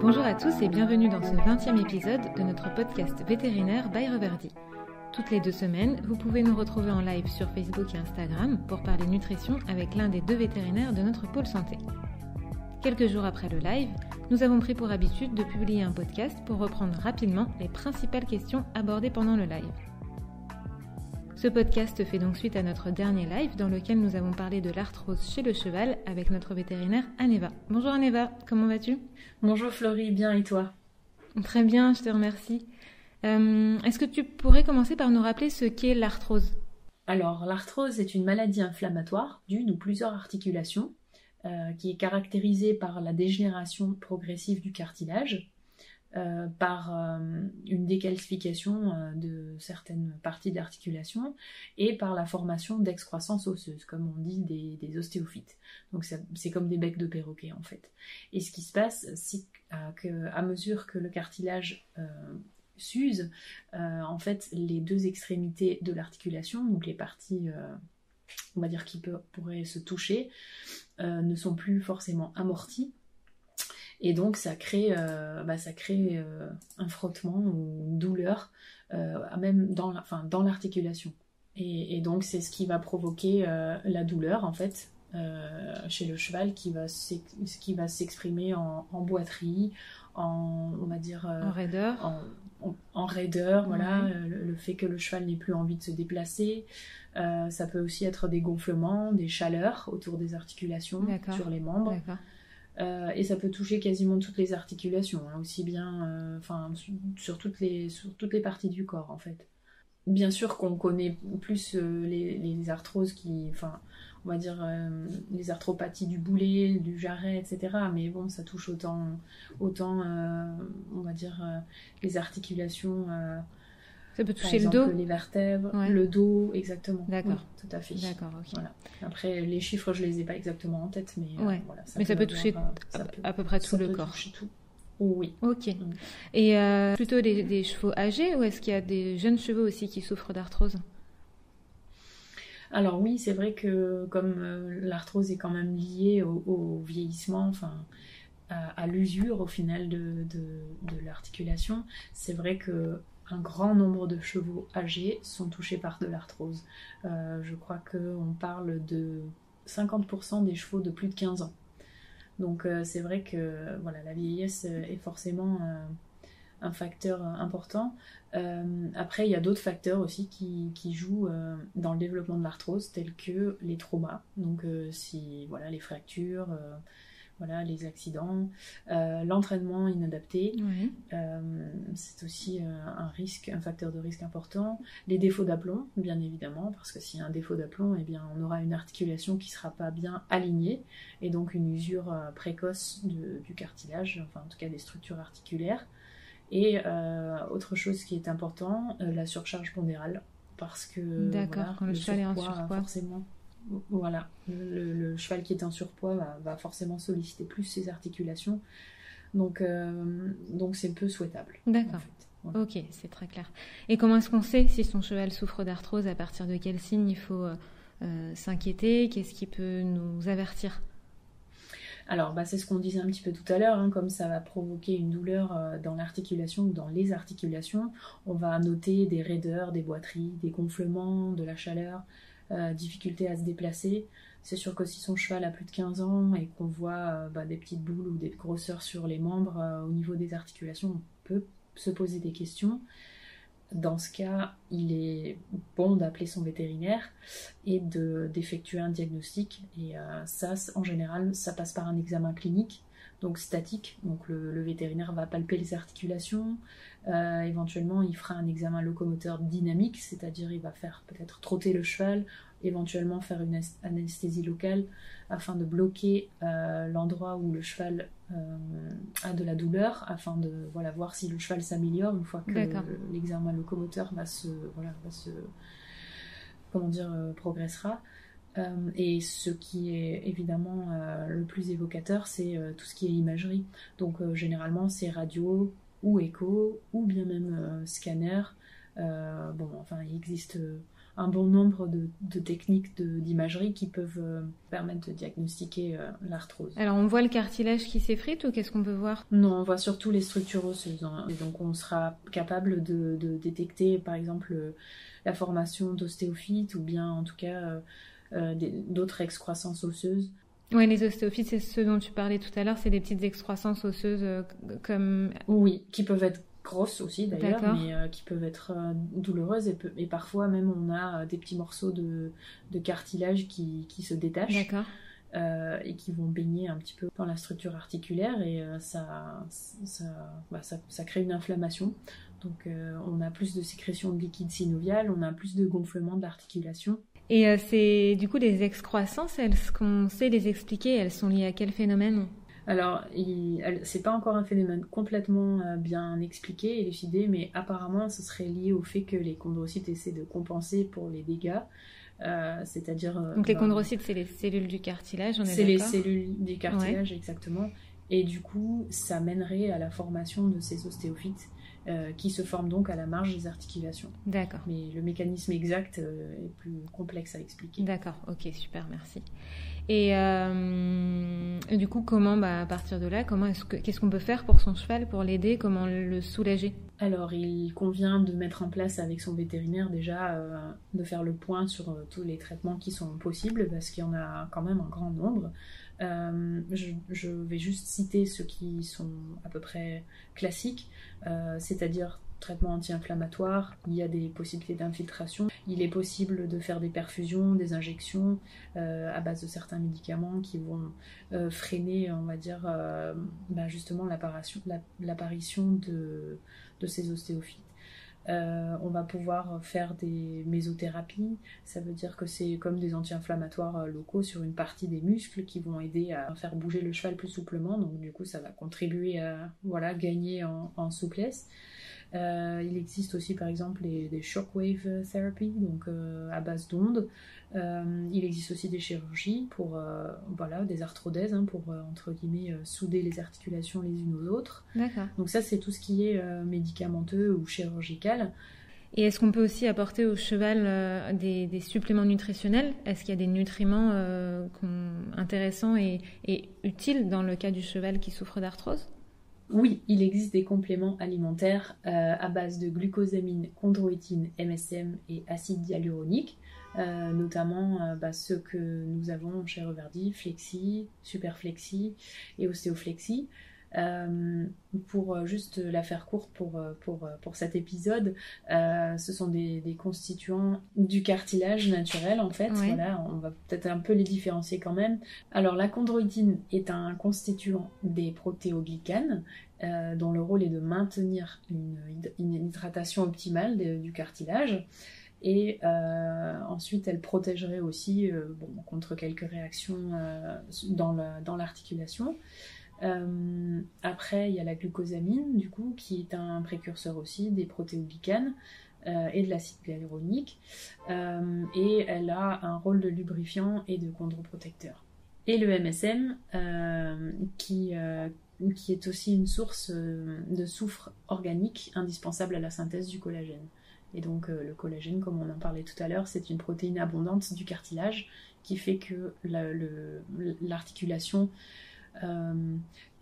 Bonjour à tous et bienvenue dans ce 20e épisode de notre podcast vétérinaire by Reverdy. Toutes les deux semaines, vous pouvez nous retrouver en live sur Facebook et Instagram pour parler nutrition avec l'un des deux vétérinaires de notre pôle santé. Quelques jours après le live, nous avons pris pour habitude de publier un podcast pour reprendre rapidement les principales questions abordées pendant le live. Ce podcast fait donc suite à notre dernier live dans lequel nous avons parlé de l'arthrose chez le cheval avec notre vétérinaire Aneva. Bonjour Aneva, comment vas-tu? Bonjour Florie, bien et toi? Très bien, je te remercie. Euh, est-ce que tu pourrais commencer par nous rappeler ce qu'est l'arthrose? Alors, l'arthrose est une maladie inflammatoire d'une ou plusieurs articulations euh, qui est caractérisée par la dégénération progressive du cartilage, euh, par une décalcification de certaines parties d'articulation et par la formation d'excroissance osseuse, comme on dit des, ostéophytes. Donc c'est comme des becs de perroquet en fait. Et ce qui se passe, c'est qu'à mesure que le cartilage s'use, euh, en fait, les deux extrémités de l'articulation, donc les parties, euh, on va qui pourraient se toucher, euh, ne sont plus forcément amorties. Et donc, ça crée, bah, ça crée un frottement ou une douleur, même dans l'articulation. et, donc, c'est ce qui va provoquer la douleur, en fait, chez le cheval qui va s'exprimer en, en, boiterie, en on va dire en raideur, en, en, raideur, voilà, euh, le, fait que le cheval n'ait plus envie de se déplacer. Euh, ça peut aussi être des gonflements, des chaleurs autour des articulations, sur les membres. Euh, et ça peut toucher quasiment toutes les articulations, hein, aussi bien, enfin, sur toutes les sur toutes les parties du corps en fait. Bien sûr qu'on connaît plus les, les, arthroses qui, enfin, on va dire, euh, les arthropathies du boulet, du jarret, etc. Mais bon, ça touche autant, autant euh, on va dire, euh, les articulations. Ça peut toucher le dos Les vertèbres, le dos, exactement. D'accord. tout à fait. D'accord, ok. Voilà. Après, les chiffres, je les ai pas exactement en tête, mais voilà. Ça mais ça peut toucher à, peu près tout le corps. tout. Oui. Ok. Mm. Et plutôt des, chevaux âgés ou est-ce qu'il y a des jeunes chevaux aussi qui souffrent d'arthrose? Alors oui, c'est vrai que comme euh, l'arthrose est quand même liée au, vieillissement, enfin à, l'usure au final de, l'articulation, c'est vrai que un grand nombre de chevaux âgés sont touchés par de l'arthrose. Euh, je crois qu'on parle de 50% des chevaux de plus de 15 ans. Donc euh, c'est vrai que voilà, la vieillesse est forcément un facteur important. Euh, après, il y a d'autres facteurs aussi qui, jouent euh, dans le développement de l'arthrose, tels que les traumas, donc euh, si voilà les fractures, voilà les accidents, l'entraînement inadapté, c'est aussi un risque, un facteur de risque important. Les défauts d'aplomb, bien évidemment, parce que s'il y a un défaut d'aplomb, eh bien on aura une articulation qui sera pas bien alignée et donc une usure précoce du cartilage, enfin en tout cas des structures articulaires. Et euh, autre chose qui est important, euh, la surcharge pondérale. Parce que D'accord, quand le, cheval est en surpoids. Forcément, voilà, le, cheval qui est en surpoids va, forcément solliciter plus ses articulations. Donc, euh, donc c'est peu souhaitable. D'accord. Ok, c'est très clair. Et comment est-ce qu'on sait si son cheval souffre d'arthrose À partir de quel signe il faut s'inquiéter? Qu'est-ce qui peut nous avertir? Alors, bah, c'est ce qu'on disait un petit peu tout à l'heure, hein, comme ça va provoquer une douleur euh, dans l'articulation ou dans les articulations, on va noter des raideurs, des boiteries, des gonflements, de la chaleur, euh, difficulté à se déplacer. C'est sûr que si son cheval a plus de 15 ans et qu'on voit euh, bah, des petites boules ou des grosseurs sur les membres au niveau des articulations, on peut se poser des questions dans ce cas, il est bon d'appeler son vétérinaire et d'effectuer un diagnostic. Et euh, ça, en général, ça passe par un examen clinique, donc statique. Donc le, vétérinaire va palper les articulations. Euh, éventuellement, il fera un examen locomoteur dynamique, c'est-à-dire il va faire peut-être trotter le cheval, éventuellement faire une anesthésie locale afin de bloquer euh, l'endroit où le cheval euh, a de la douleur, afin de voilà, voir si le cheval s'améliore une fois que l'examen locomoteur va se, voilà, va se comment dire, euh, et ce qui est évidemment le plus évocateur, c'est tout ce qui est imagerie. Donc généralement, c'est radio ou écho ou bien même scanner. bon, enfin, il existe un bon nombre de, techniques d'imagerie qui peuvent euh, permettre de diagnostiquer euh, l'arthrose. Alors on voit le cartilage qui s'effrite ou qu'est-ce qu'on peut voir? Non, on voit surtout les structures osseuses. Hein. Et donc on sera capable de, détecter par exemple la formation d'ostéophytes ou bien en tout cas d'autres excroissances osseuses. Oui, les ostéophytes, c'est ceux dont tu parlais tout à l'heure, c'est des petites excroissances osseuses comme... Oui, qui peuvent être grosses aussi d'ailleurs, mais euh, qui peuvent être euh, douloureuses et, et, parfois même on a euh, des petits morceaux de, de cartilage qui, qui, se détachent et qui vont baigner un petit peu dans la structure articulaire et ça, bah, ça, ça, crée une inflammation. Donc on a plus de sécrétion de liquide synovial, on a plus de gonflement de l'articulation. Et c'est du coup les excroissances, est-ce qu'on sait les expliquer Elles sont liées à quel phénomène? Alors, c'est pas encore un phénomène complètement euh, bien expliqué, élucidé, mais apparemment, ce serait lié au fait que les chondrocytes essaient de compenser pour les dégâts. Euh, c'est-à-dire. Euh, Donc les chondrocytes, c'est les cellules du cartilage, on est, C'est les cellules du cartilage, exactement. Et du coup, ça mènerait à la formation de ces ostéophytes qui se forment donc à la marge des articulations. D'accord. Mais le mécanisme exact est plus complexe à expliquer. D'accord, ok, super, merci. Et, euh, du coup, comment, bah, à partir de là, comment est-ce que, qu'est-ce qu'on peut faire pour son cheval, pour l'aider, comment le soulager? Alors, il convient de mettre en place avec son vétérinaire déjà euh, de faire le point sur euh, tous les traitements qui sont possibles, parce qu'il y en a quand même un grand nombre. Je, je, vais juste citer ceux qui sont à peu près classiques, c'est-à-dire traitement anti-inflammatoire, il y a des possibilités d'infiltration, il est possible de faire des perfusions, des injections euh, à base de certains médicaments qui vont euh, freiner, on va dire, euh, bah, justement l'apparition de, de, ces ostéophytes. On va pouvoir faire des mésothérapies, ça veut dire que c'est comme des anti-inflammatoires locaux sur une partie des muscles qui vont aider à faire bouger le cheval plus souplement, donc du coup ça va contribuer à voilà, gagner en souplesse. Euh, il existe aussi par exemple des shockwave therapy, donc euh, à base d'ondes. Euh, il existe aussi des chirurgies pour voilà, des arthrodèses, hein, pour entre guillemets souder les articulations les unes aux autres. D'accord. Donc ça c'est tout ce qui est médicamenteux ou chirurgical. Et est-ce qu'on peut aussi apporter au cheval des, suppléments nutritionnels? Est-ce qu'il y a des nutriments intéressants et, et, utiles dans le cas du cheval qui souffre d'arthrose? Oui, il existe des compléments alimentaires euh, à base de glucosamine, chondroïtine, MSM et acide hyaluronique, euh, notamment euh, bah, ceux que nous avons chez Reverdi, Flexi, Superflexi et Ostéoflexi. Euh, pour euh, juste la faire courte pour, euh, pour, pour cet épisode, ce sont des, des, constituants du cartilage naturel en fait. Voilà, on va peut-être un peu les différencier quand même. Alors la chondroïtine est un constituant des protéoglycanes dont le rôle est de maintenir une, une hydratation optimale du cartilage. Et ensuite, elle protégerait aussi bon, contre quelques réactions dans l'articulation. Euh, après, il y a la glucosamine, du coup, qui est un précurseur aussi des protéoglycanes euh, et de l'acide hyaluronique. Euh, et elle a un rôle de lubrifiant et de chondroprotecteur. Et le MSM, qui, qui est aussi une source de soufre organique indispensable à la synthèse du collagène. Et donc le collagène, comme on en parlait tout à l'heure, c'est une protéine abondante du cartilage qui fait que l'articulation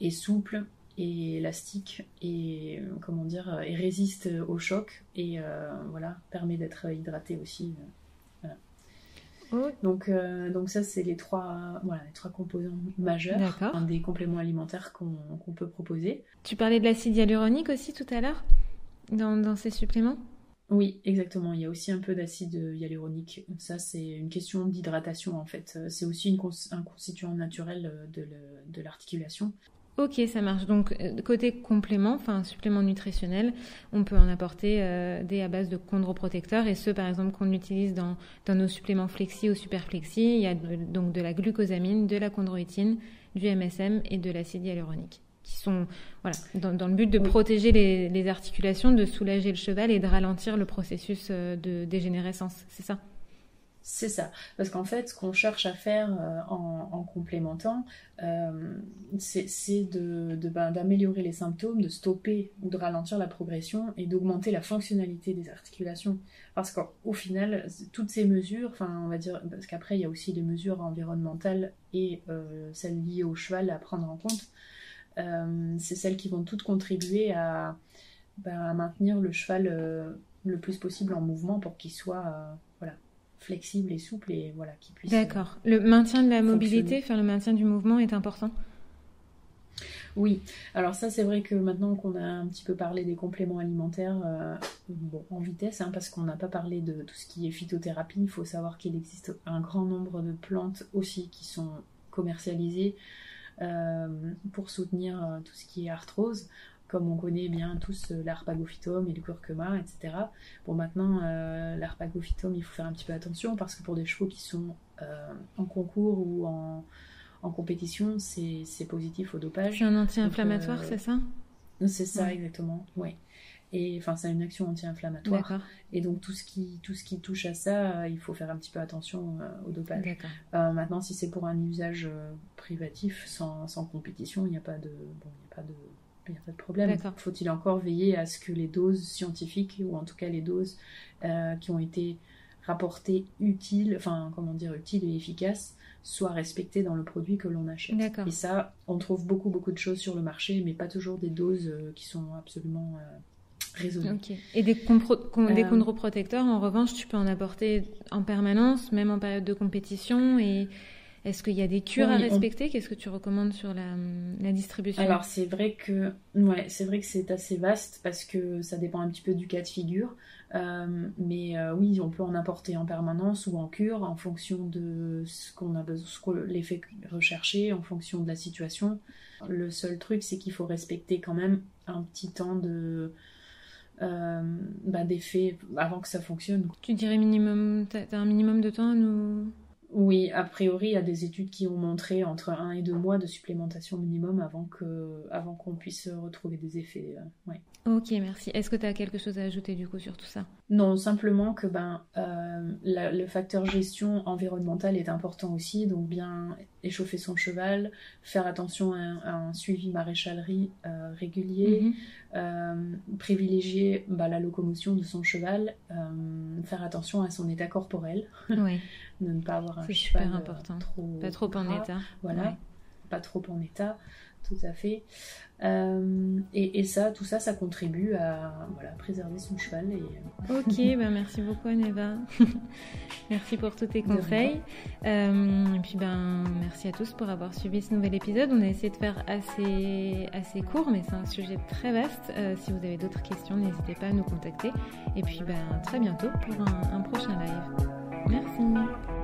est souple et élastique et euh, comment dire et résiste au choc et euh, voilà permet d'être hydraté aussi Donc, donc ça, c'est les trois, voilà, les trois composants majeurs un des compléments alimentaires qu'on peut proposer. Tu parlais de l'acide hyaluronique aussi tout à l'heure dans, dans, ces suppléments? Oui, exactement. Il y a aussi un peu d'acide hyaluronique. Ça, c'est une question d'hydratation en fait. C'est aussi un constituant naturel de l'articulation. Ok, ça marche. Donc, euh, côté complément, enfin supplément nutritionnel, on peut en apporter euh, des à base de chondroprotecteurs et ceux, par exemple, qu'on utilise dans, dans nos suppléments flexi ou superflexi. Il y a donc de la glucosamine, de la chondroïtine, du MSM et de l'acide hyaluronique qui sont voilà, dans, le but de protéger les, les, articulations, de soulager le cheval et de ralentir le processus euh, de dégénérescence. C'est ça? C'est ça. Parce qu'en fait, ce qu'on cherche à faire euh, en, complémentant, euh, c'est ben, d'améliorer les symptômes, de stopper ou de ralentir la progression et d'augmenter la fonctionnalité des articulations. Parce qu'au final, toutes ces mesures, enfin, on va dire, parce qu'après, il y a aussi les mesures environnementales et euh, celles liées au cheval à prendre en compte, c'est celles qui vont toutes contribuer à, ben, à maintenir le cheval le plus possible en mouvement pour qu'il soit flexible et souple et voilà qui puisse. D'accord. Le maintien de la mobilité, faire le maintien du mouvement est important? Oui, alors ça c'est vrai que maintenant qu'on a un petit peu parlé des compléments alimentaires, euh, bon, en vitesse, hein, parce qu'on n'a pas parlé de tout ce qui est phytothérapie, il faut savoir qu'il existe un grand nombre de plantes aussi qui sont commercialisées euh, pour soutenir euh, tout ce qui est arthrose comme on connaît bien tous euh, l'arpagophytome et le curcuma, etc. Bon, maintenant, euh, l'arpagophytome, il faut faire un petit peu attention parce que pour des chevaux qui sont euh, en concours ou en, compétition, c'est positif au dopage. C'est un anti-inflammatoire, c'est ça? C'est ça, exactement, oui. Et enfin, ça a une action anti-inflammatoire. Et donc, tout ce, qui, tout ce qui touche à ça, il faut faire un petit peu attention au dopage. maintenant, si c'est pour un usage privatif, sans, sans compétition, il n'y a pas de. Bon, il n'y a pas de il n'y a pas de problème. Faut-il encore veiller à ce que les doses scientifiques, ou en tout cas les doses euh, qui ont été rapportées utiles, enfin comment dire, utiles et efficaces, soient respectées dans le produit que l'on achète. Et ça, on trouve beaucoup beaucoup de choses sur le marché, mais pas toujours des doses euh, qui sont absolument euh. Et des, des chondroprotecteurs, en revanche, tu peux en apporter en permanence, même en période de compétition et est-ce qu'il y a des cures à respecter? Qu'est-ce que tu recommandes sur la, distribution? Alors c'est vrai que ouais, c'est vrai que c'est assez vaste parce que ça dépend un petit peu du cas de figure. Euh, mais euh, oui, on peut en apporter en permanence ou en cure en fonction de ce qu'on a besoin, l'effet recherché, en fonction de la situation. Le seul truc, c'est qu'il faut respecter quand même un petit temps de euh, bah, d'effet avant que ça fonctionne. Tu dirais minimum, t'as un minimum de temps à nous oui, a priori, il y a des études qui ont montré entre un et deux mois de supplémentation minimum avant que, avant qu'on puisse retrouver des effets. Euh, ouais. Ok, merci. Est-ce que tu as quelque chose à ajouter du coup sur tout ça? Non, simplement que ben, euh, le facteur gestion environnementale est important aussi, donc bien échauffer son cheval, faire attention à un, suivi maréchalerie euh, régulier, mhm. privilégier bah, la locomotion de son cheval, faire attention à son état corporel. Oui. de ne pas avoir un cheval super euh, important. trop pas trop en état. Voilà, pas trop en état, tout à fait. Euh, et, ça, tout ça, ça contribue à voilà, préserver son cheval. Et... Euh, ok, ben merci beaucoup Aneva. merci pour tous tes conseils. et puis ben merci à tous pour avoir suivi ce nouvel épisode. On a essayé de faire assez, assez court, mais c'est un sujet très vaste. si vous avez d'autres questions, n'hésitez pas à nous contacter. Et puis ben très bientôt pour un prochain live. Merci.